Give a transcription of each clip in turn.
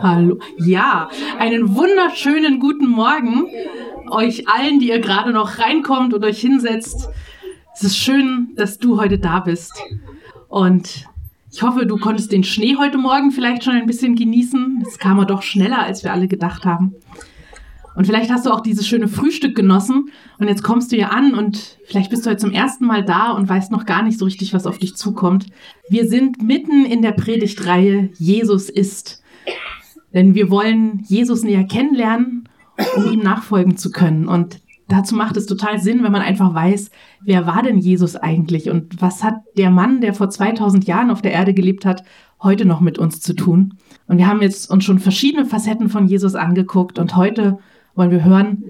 Hallo. Ja, einen wunderschönen guten Morgen euch allen, die ihr gerade noch reinkommt und euch hinsetzt. Es ist schön, dass du heute da bist. Und ich hoffe, du konntest den Schnee heute Morgen vielleicht schon ein bisschen genießen. Es kam ja doch schneller, als wir alle gedacht haben. Und vielleicht hast du auch dieses schöne Frühstück genossen und jetzt kommst du hier an und vielleicht bist du heute zum ersten Mal da und weißt noch gar nicht so richtig, was auf dich zukommt. Wir sind mitten in der Predigtreihe Jesus ist. Denn wir wollen Jesus näher kennenlernen, um ihm nachfolgen zu können. Und dazu macht es total Sinn, wenn man einfach weiß, wer war denn Jesus eigentlich und was hat der Mann, der vor 2000 Jahren auf der Erde gelebt hat, heute noch mit uns zu tun. Und wir haben jetzt uns schon verschiedene Facetten von Jesus angeguckt und heute wollen wir hören,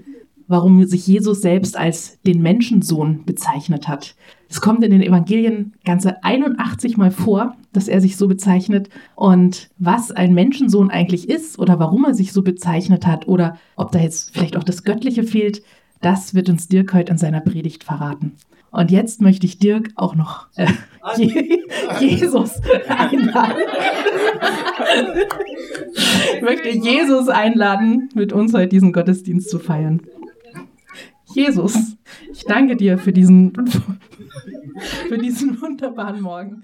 warum sich Jesus selbst als den Menschensohn bezeichnet hat. Es kommt in den Evangelien ganze 81 Mal vor, dass er sich so bezeichnet. Und was ein Menschensohn eigentlich ist oder warum er sich so bezeichnet hat oder ob da jetzt vielleicht auch das Göttliche fehlt, das wird uns Dirk heute in seiner Predigt verraten. Und jetzt möchte ich Dirk auch noch äh, Jesus einladen. ich möchte Jesus einladen, mit uns heute diesen Gottesdienst zu feiern. Jesus, ich danke dir für diesen, für diesen wunderbaren Morgen.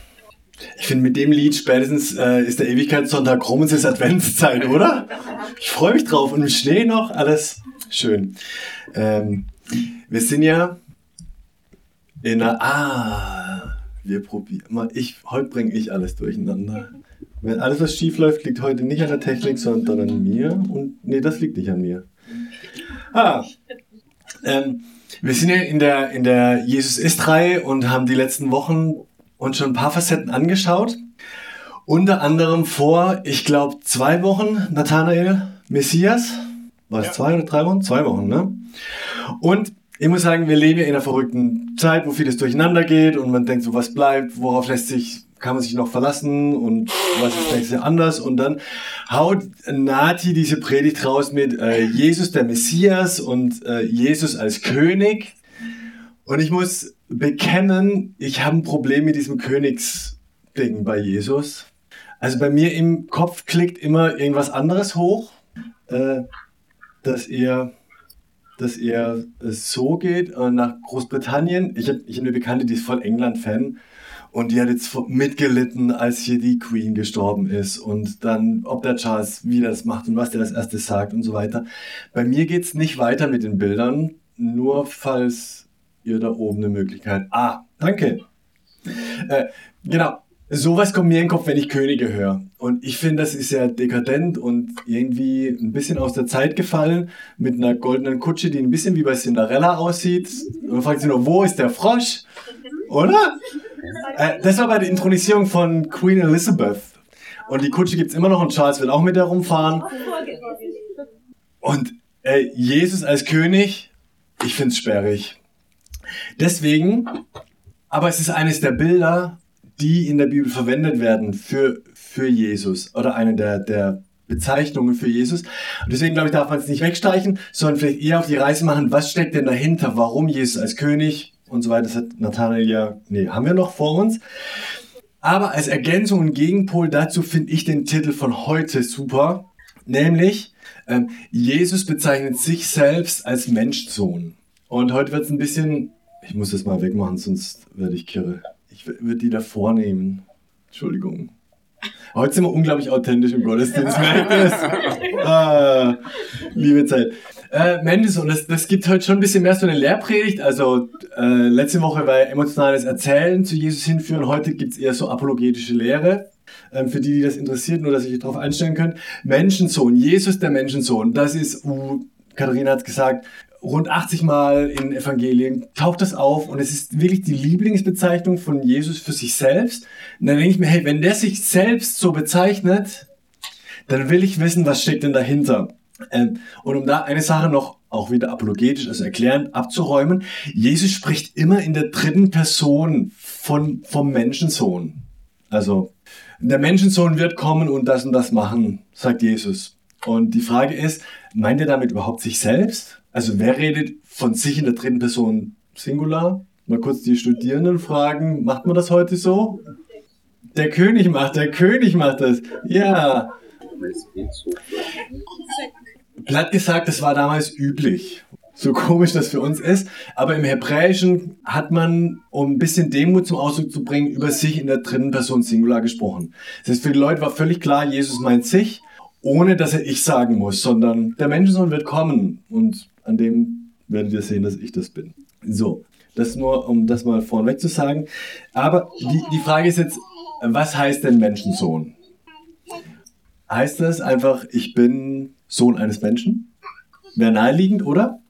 Ich finde, mit dem Lied spätestens äh, ist der Ewigkeitssonntag rum und es ist Adventszeit, oder? Ich freue mich drauf. Und im Schnee noch, alles schön. Ähm, wir sind ja in einer. Ah, wir probieren. Ich, heute bringe ich alles durcheinander. Wenn alles, was schief läuft, liegt heute nicht an der Technik, sondern an mir. Und nee, das liegt nicht an mir. Ah. Ähm, wir sind ja in der, in der Jesus ist-Reihe und haben die letzten Wochen uns schon ein paar Facetten angeschaut. Unter anderem vor, ich glaube, zwei Wochen, Nathanael, Messias. War es ja. zwei oder drei Wochen? Zwei Wochen, ne? Und ich muss sagen, wir leben ja in einer verrückten Zeit, wo vieles durcheinander geht und man denkt so, was bleibt, worauf lässt sich, kann man sich noch verlassen und was ist nächstes Jahr anders und dann haut Nati diese Predigt raus mit äh, Jesus der Messias und äh, Jesus als König und ich muss bekennen, ich habe ein Problem mit diesem Königsding bei Jesus. Also bei mir im Kopf klickt immer irgendwas anderes hoch, äh, dass er dass er so geht äh, nach Großbritannien. Ich habe ich hab eine Bekannte, die ist voll England-Fan. Und die hat jetzt mitgelitten, als hier die Queen gestorben ist. Und dann, ob der Charles wie das macht und was der als erstes sagt und so weiter. Bei mir geht es nicht weiter mit den Bildern. Nur falls ihr da oben eine Möglichkeit. Ah, danke. Äh, genau. Sowas kommt mir in den Kopf, wenn ich Könige höre. Und ich finde, das ist ja dekadent und irgendwie ein bisschen aus der Zeit gefallen mit einer goldenen Kutsche, die ein bisschen wie bei Cinderella aussieht. Und man fragt sich nur, wo ist der Frosch? Oder? Äh, das war bei der Intronisierung von Queen Elizabeth. Und die Kutsche gibt's immer noch und Charles will auch mit der rumfahren. Und äh, Jesus als König, ich find's sperrig. Deswegen, aber es ist eines der Bilder, die in der Bibel verwendet werden für, für Jesus oder eine der, der Bezeichnungen für Jesus. Und deswegen glaube ich, darf man es nicht wegstreichen, sondern vielleicht eher auf die Reise machen, was steckt denn dahinter, warum Jesus als König und so weiter. Das hat Nathanael ja, nee, haben wir noch vor uns. Aber als Ergänzung und Gegenpol dazu finde ich den Titel von heute super, nämlich ähm, Jesus bezeichnet sich selbst als Menschsohn. Und heute wird es ein bisschen, ich muss das mal wegmachen, sonst werde ich kirre. Ich würde die davor nehmen. Entschuldigung. Heute sind wir unglaublich authentisch im Gottesdienst, merkt? Ah, liebe Zeit. Äh, Mendes, und das, das gibt heute schon ein bisschen mehr so eine Lehrpredigt. Also äh, letzte Woche war emotionales Erzählen zu Jesus hinführen, heute gibt es eher so apologetische Lehre. ähm, für die, die das interessiert, nur dass ich darauf einstellen könnt. Menschensohn, Jesus der Menschensohn, das ist, uh, Katharina hat gesagt, rund 80 Mal in Evangelien taucht das auf und es ist wirklich die Lieblingsbezeichnung von Jesus für sich selbst. Und dann denke ich mir, hey, wenn der sich selbst so bezeichnet, dann will ich wissen, was steckt denn dahinter. Ähm, und um da eine Sache noch auch wieder apologetisch, also erklärend abzuräumen, Jesus spricht immer in der dritten Person von, vom Menschensohn. Also, der Menschensohn wird kommen und das und das machen, sagt Jesus. Und die Frage ist, meint er damit überhaupt sich selbst? Also, wer redet von sich in der dritten Person Singular? Mal kurz die Studierenden fragen, macht man das heute so? Der König macht, der König macht das. Ja. Platt gesagt, das war damals üblich. So komisch das für uns ist. Aber im Hebräischen hat man, um ein bisschen Demut zum Ausdruck zu bringen, über sich in der dritten Person Singular gesprochen. Das heißt, für die Leute war völlig klar, Jesus meint sich, ohne dass er ich sagen muss, sondern der Menschensohn wird kommen und an dem werdet ihr sehen, dass ich das bin. So, das nur, um das mal vorneweg zu sagen. Aber die, die Frage ist jetzt, was heißt denn Menschensohn? Heißt das einfach, ich bin Sohn eines Menschen. Wäre naheliegend, oder?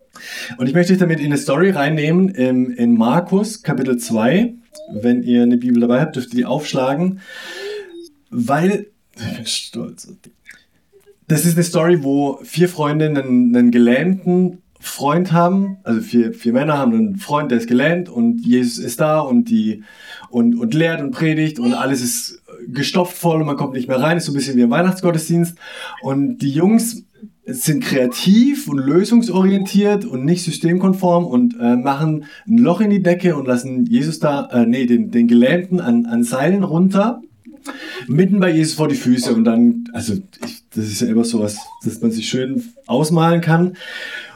Und ich möchte euch damit in eine Story reinnehmen in, in Markus Kapitel 2. Wenn ihr eine Bibel dabei habt, dürft ihr die aufschlagen. Weil, ich bin stolz. Das ist eine Story, wo vier Freunde einen, einen gelähmten Freund haben, also vier, vier Männer haben einen Freund, der ist gelähmt und Jesus ist da und die und, und lehrt und predigt und alles ist gestopft voll und man kommt nicht mehr rein, ist so ein bisschen wie ein Weihnachtsgottesdienst. Und die Jungs sind kreativ und lösungsorientiert und nicht systemkonform und äh, machen ein Loch in die Decke und lassen Jesus da, äh, nee, den, den Gelähmten an, an Seilen runter, mitten bei Jesus vor die Füße und dann, also ich, das ist ja immer so was, dass man sich schön ausmalen kann.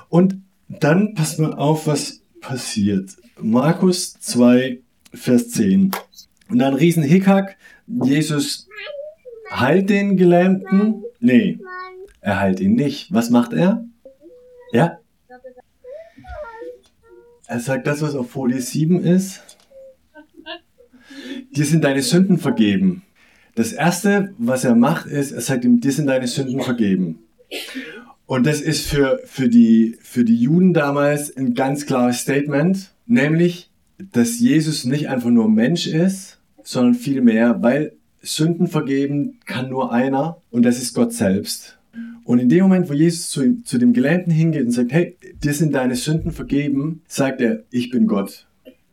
Und dann passt mal auf, was passiert. Markus 2, Vers 10. Und dann riesen Hickhack, Jesus heilt den Gelähmten? Nee, er heilt ihn nicht. Was macht er? Ja? Er sagt das, was auf Folie 7 ist. Dir sind deine Sünden vergeben. Das erste, was er macht, ist, er sagt ihm, dir sind deine Sünden vergeben. Und das ist für, für, die, für die Juden damals ein ganz klares Statement, nämlich, dass Jesus nicht einfach nur Mensch ist, sondern viel mehr, weil Sünden vergeben kann nur einer und das ist Gott selbst. Und in dem Moment, wo Jesus zu, ihm, zu dem Gelähmten hingeht und sagt, hey, dir sind deine Sünden vergeben, sagt er, ich bin Gott,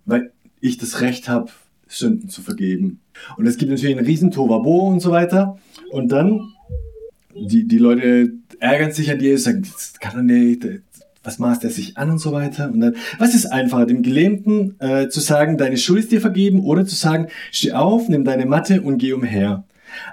weil ich das Recht habe, Sünden zu vergeben. Und es gibt natürlich einen riesen Tovabo und so weiter. Und dann, die, die Leute ärgern sich an Jesus, sagen, das kann er nicht, was maßt er sich an und so weiter. Und dann, was ist einfacher, dem Gelähmten äh, zu sagen, deine Schuld ist dir vergeben oder zu sagen, steh auf, nimm deine Matte und geh umher.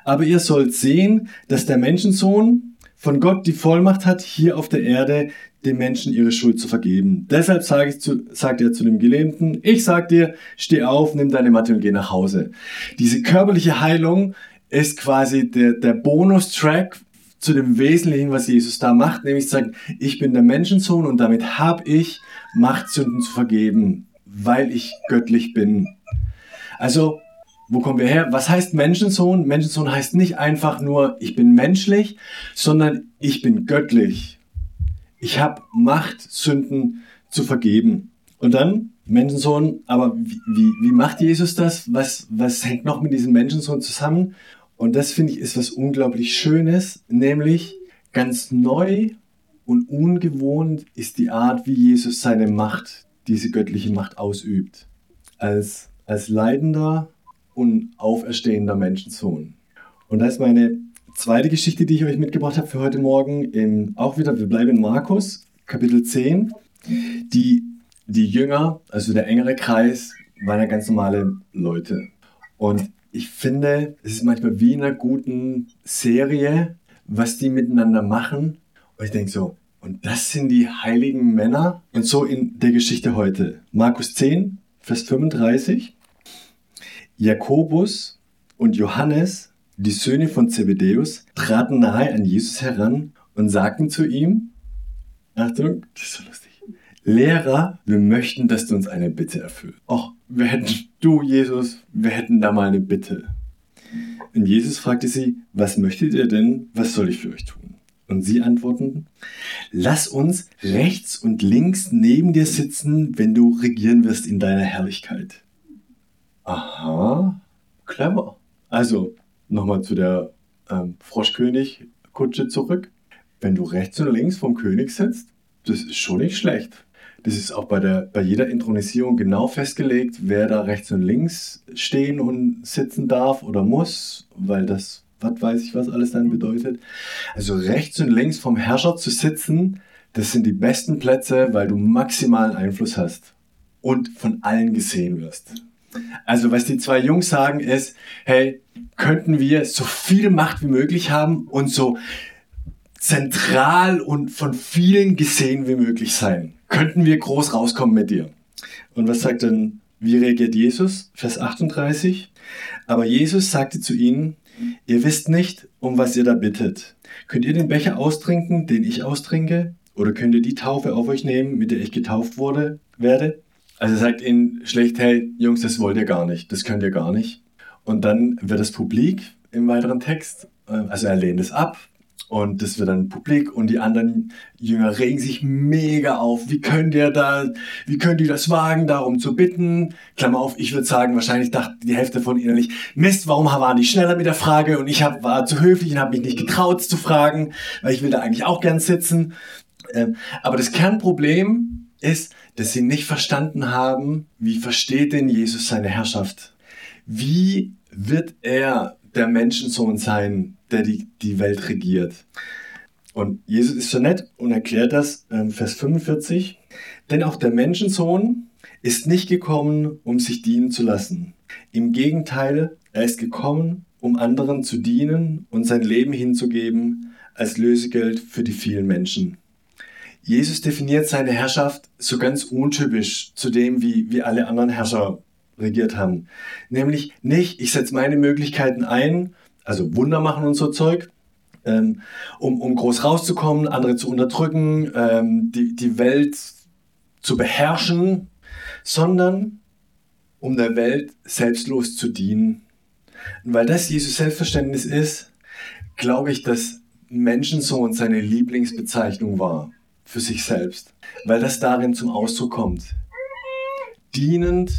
Aber ihr sollt sehen, dass der Menschensohn von Gott die Vollmacht hat, hier auf der Erde den Menschen ihre Schuld zu vergeben. Deshalb zu, sagt er zu dem Gelähmten, ich sag dir, steh auf, nimm deine Matte und geh nach Hause. Diese körperliche Heilung ist quasi der, der Bonustrack zu dem Wesentlichen, was Jesus da macht, nämlich sagen, ich bin der Menschensohn und damit habe ich Macht, Sünden zu vergeben, weil ich göttlich bin. Also, wo kommen wir her? Was heißt Menschensohn? Menschensohn heißt nicht einfach nur, ich bin menschlich, sondern ich bin göttlich. Ich habe Macht, Sünden zu vergeben. Und dann, Menschensohn, aber wie, wie, wie macht Jesus das? Was, was hängt noch mit diesem Menschensohn zusammen? Und das finde ich ist was unglaublich Schönes, nämlich ganz neu und ungewohnt ist die Art, wie Jesus seine Macht, diese göttliche Macht ausübt. Als, als leidender und auferstehender Menschensohn. Und da ist meine zweite Geschichte, die ich euch mitgebracht habe für heute Morgen. In, auch wieder, wir bleiben in Markus, Kapitel 10. Die, die Jünger, also der engere Kreis, waren ja ganz normale Leute. Und ich finde, es ist manchmal wie in einer guten Serie, was die miteinander machen. Und ich denke so, und das sind die heiligen Männer. Und so in der Geschichte heute. Markus 10, Vers 35. Jakobus und Johannes, die Söhne von Zebedäus, traten nahe an Jesus heran und sagten zu ihm, Achtung, das ist so lustig. Lehrer, wir möchten, dass du uns eine Bitte erfüllst. Och, wir hätten, du Jesus, wir hätten da mal eine Bitte. Und Jesus fragte sie, was möchtet ihr denn, was soll ich für euch tun? Und sie antworten, lass uns rechts und links neben dir sitzen, wenn du regieren wirst in deiner Herrlichkeit. Aha, clever. Also, nochmal zu der ähm, Froschkönig-Kutsche zurück. Wenn du rechts und links vom König sitzt, das ist schon nicht schlecht. Das ist auch bei, der, bei jeder Intronisierung genau festgelegt, wer da rechts und links stehen und sitzen darf oder muss, weil das, was weiß ich, was alles dann bedeutet. Also rechts und links vom Herrscher zu sitzen, das sind die besten Plätze, weil du maximalen Einfluss hast und von allen gesehen wirst. Also was die zwei Jungs sagen ist, hey, könnten wir so viel Macht wie möglich haben und so zentral und von vielen gesehen wie möglich sein? Könnten wir groß rauskommen mit dir? Und was sagt dann, wie reagiert Jesus? Vers 38. Aber Jesus sagte zu ihnen, ihr wisst nicht, um was ihr da bittet. Könnt ihr den Becher austrinken, den ich austrinke? Oder könnt ihr die Taufe auf euch nehmen, mit der ich getauft wurde, werde? Also sagt ihnen schlecht, hey Jungs, das wollt ihr gar nicht, das könnt ihr gar nicht. Und dann wird das publik im weiteren Text, äh, also er lehnt es ab, und das wird dann publik und die anderen Jünger regen sich mega auf. Wie könnt ihr da, wie könnt ihr das wagen, darum zu bitten? Klammer auf, ich würde sagen, wahrscheinlich dachte die Hälfte von ihnen nicht, Mist, warum waren die schneller mit der Frage und ich hab, war zu höflich und habe mich nicht getraut zu fragen, weil ich will da eigentlich auch gern sitzen. Ähm, aber das Kernproblem ist, dass sie nicht verstanden haben, wie versteht denn Jesus seine Herrschaft? Wie wird er der Menschensohn sein, der die, die Welt regiert. Und Jesus ist so nett und erklärt das, ähm, Vers 45. Denn auch der Menschensohn ist nicht gekommen, um sich dienen zu lassen. Im Gegenteil, er ist gekommen, um anderen zu dienen und sein Leben hinzugeben als Lösegeld für die vielen Menschen. Jesus definiert seine Herrschaft so ganz untypisch zu dem, wie, wie alle anderen Herrscher regiert haben. Nämlich nicht, ich setze meine Möglichkeiten ein, also Wunder machen und so Zeug, ähm, um, um groß rauszukommen, andere zu unterdrücken, ähm, die, die Welt zu beherrschen, sondern um der Welt selbstlos zu dienen. Und weil das Jesus Selbstverständnis ist, glaube ich, dass Menschensohn seine Lieblingsbezeichnung war für sich selbst, weil das darin zum Ausdruck kommt. Dienend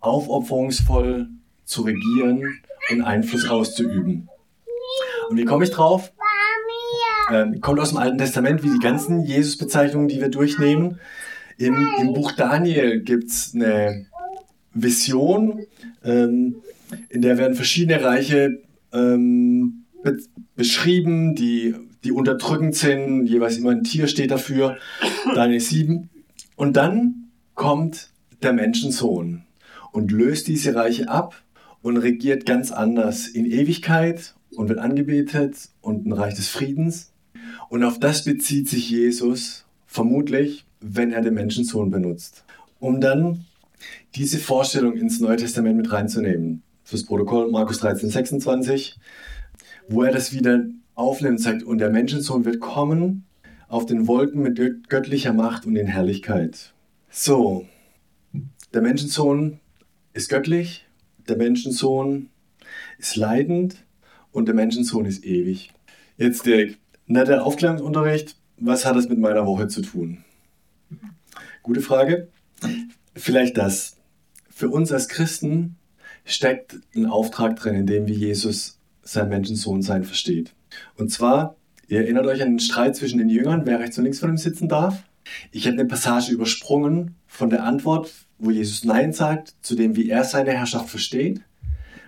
aufopferungsvoll zu regieren und Einfluss auszuüben. Und wie komme ich drauf? Ähm, kommt aus dem Alten Testament, wie die ganzen Jesus-Bezeichnungen, die wir durchnehmen. Im, im Buch Daniel gibt es eine Vision, ähm, in der werden verschiedene Reiche ähm, be beschrieben, die, die unterdrückend sind, jeweils immer ein Tier steht dafür, Daniel 7. Und dann kommt der Menschensohn und löst diese Reiche ab und regiert ganz anders in Ewigkeit und wird angebetet und ein Reich des Friedens. Und auf das bezieht sich Jesus vermutlich, wenn er den Menschensohn benutzt, um dann diese Vorstellung ins Neue Testament mit reinzunehmen. Fürs Protokoll Markus 13, 26, wo er das wieder aufnimmt und sagt, und der Menschensohn wird kommen auf den Wolken mit göttlicher Macht und in Herrlichkeit. So, der Menschensohn ist göttlich, der Menschensohn ist leidend und der Menschensohn ist ewig. Jetzt Dirk, netter Aufklärungsunterricht, was hat das mit meiner Woche zu tun? Gute Frage. Vielleicht das. Für uns als Christen steckt ein Auftrag drin, in dem wie Jesus sein Menschensohn sein versteht. Und zwar, ihr erinnert euch an den Streit zwischen den Jüngern, wer rechts und links von ihm sitzen darf. Ich habe eine Passage übersprungen von der Antwort wo Jesus Nein sagt, zu dem, wie er seine Herrschaft versteht.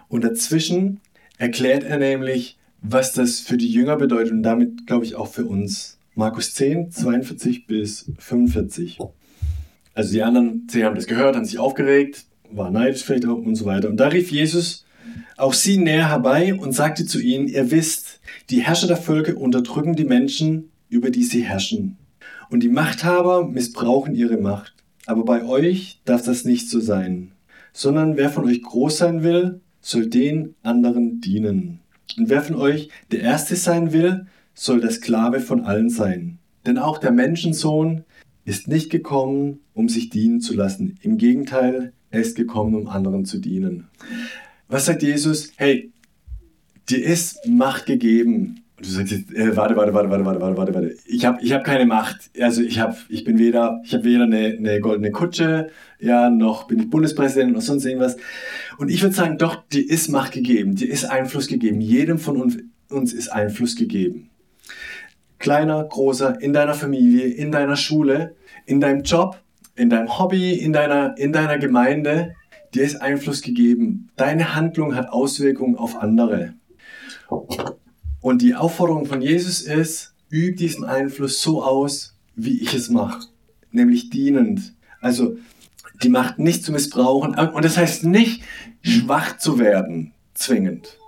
Und dazwischen erklärt er nämlich, was das für die Jünger bedeutet und damit, glaube ich, auch für uns. Markus 10, 42 bis 45. Also die anderen zehn haben das gehört, haben sich aufgeregt, war neidisch vielleicht auch und so weiter. Und da rief Jesus auch sie näher herbei und sagte zu ihnen, ihr wisst, die Herrscher der Völker unterdrücken die Menschen, über die sie herrschen. Und die Machthaber missbrauchen ihre Macht. Aber bei euch darf das nicht so sein, sondern wer von euch groß sein will, soll den anderen dienen. Und wer von euch der Erste sein will, soll der Sklave von allen sein. Denn auch der Menschensohn ist nicht gekommen, um sich dienen zu lassen. Im Gegenteil, er ist gekommen, um anderen zu dienen. Was sagt Jesus? Hey, dir ist Macht gegeben. Du sagst jetzt, äh, warte, warte, warte, warte, warte, warte, warte, warte. Ich habe ich hab keine Macht. Also ich habe, ich bin weder, ich habe weder eine, eine goldene Kutsche, ja, noch bin ich Bundespräsident noch sonst irgendwas. Und ich würde sagen, doch, dir ist Macht gegeben, dir ist Einfluss gegeben. Jedem von uns, uns ist Einfluss gegeben. Kleiner, großer, in deiner Familie, in deiner Schule, in deinem Job, in deinem Hobby, in deiner, in deiner Gemeinde. Dir ist Einfluss gegeben. Deine Handlung hat Auswirkungen auf andere. Und die Aufforderung von Jesus ist, üb diesen Einfluss so aus, wie ich es mache. Nämlich dienend. Also die Macht nicht zu missbrauchen. Und das heißt nicht, schwach zu werden, zwingend.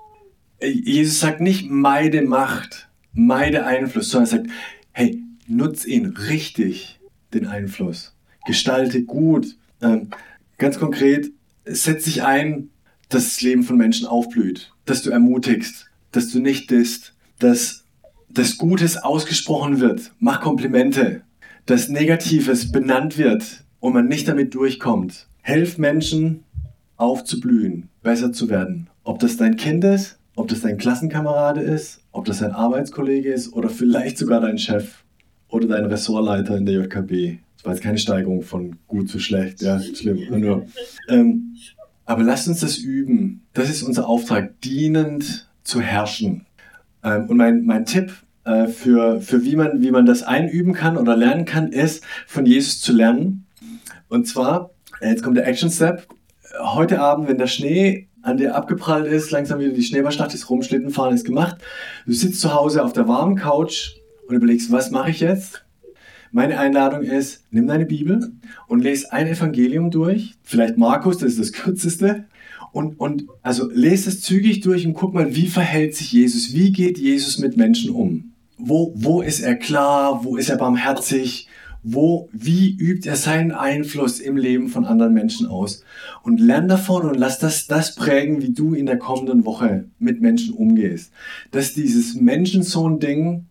Jesus sagt nicht, meide Macht, meide Einfluss, sondern er sagt, hey, nutz ihn richtig, den Einfluss. Gestalte gut. Ähm, ganz konkret, setz dich ein, dass das Leben von Menschen aufblüht, dass du ermutigst, dass du nicht disst, dass das Gutes ausgesprochen wird. Mach Komplimente, dass Negatives benannt wird und man nicht damit durchkommt. Helf Menschen aufzublühen, besser zu werden. Ob das dein Kind ist, ob das dein Klassenkamerade ist, ob das dein Arbeitskollege ist oder vielleicht sogar dein Chef oder dein Ressortleiter in der JKB. Das war jetzt keine Steigerung von gut zu schlecht, ja, schlimm. Nur, ähm, aber lasst uns das üben. Das ist unser Auftrag, dienend zu herrschen. Ähm, und mein, mein Tipp äh, für, für wie, man, wie man das einüben kann oder lernen kann, ist, von Jesus zu lernen. Und zwar, äh, jetzt kommt der Action Step. Heute Abend, wenn der Schnee an dir abgeprallt ist, langsam wieder die Schneeballschlacht ist rum, Schlittenfahren ist gemacht. Du sitzt zu Hause auf der warmen Couch und überlegst, was mache ich jetzt? Meine Einladung ist, nimm deine Bibel und lese ein Evangelium durch, vielleicht Markus, das ist das kürzeste, und, und also lese es zügig durch und guck mal, wie verhält sich Jesus, wie geht Jesus mit Menschen um? Wo, wo ist er klar, wo ist er barmherzig, wo, wie übt er seinen Einfluss im Leben von anderen Menschen aus? Und lern davon und lass das, das prägen, wie du in der kommenden Woche mit Menschen umgehst. Dass dieses Menschensohn-Ding,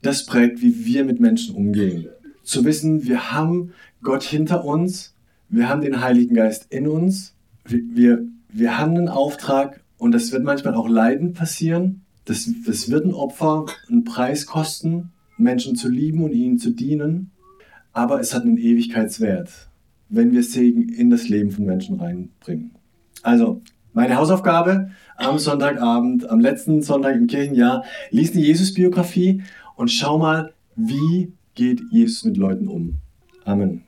das prägt, wie wir mit Menschen umgehen. Zu wissen, wir haben Gott hinter uns, wir haben den Heiligen Geist in uns, wir, wir haben einen Auftrag und das wird manchmal auch leidend passieren. Das, das wird ein Opfer, einen Preis kosten, Menschen zu lieben und ihnen zu dienen aber es hat einen Ewigkeitswert, wenn wir Segen in das Leben von Menschen reinbringen. Also, meine Hausaufgabe am Sonntagabend, am letzten Sonntag im Kirchenjahr, lies die Jesus-Biografie und schau mal, wie geht Jesus mit Leuten um. Amen.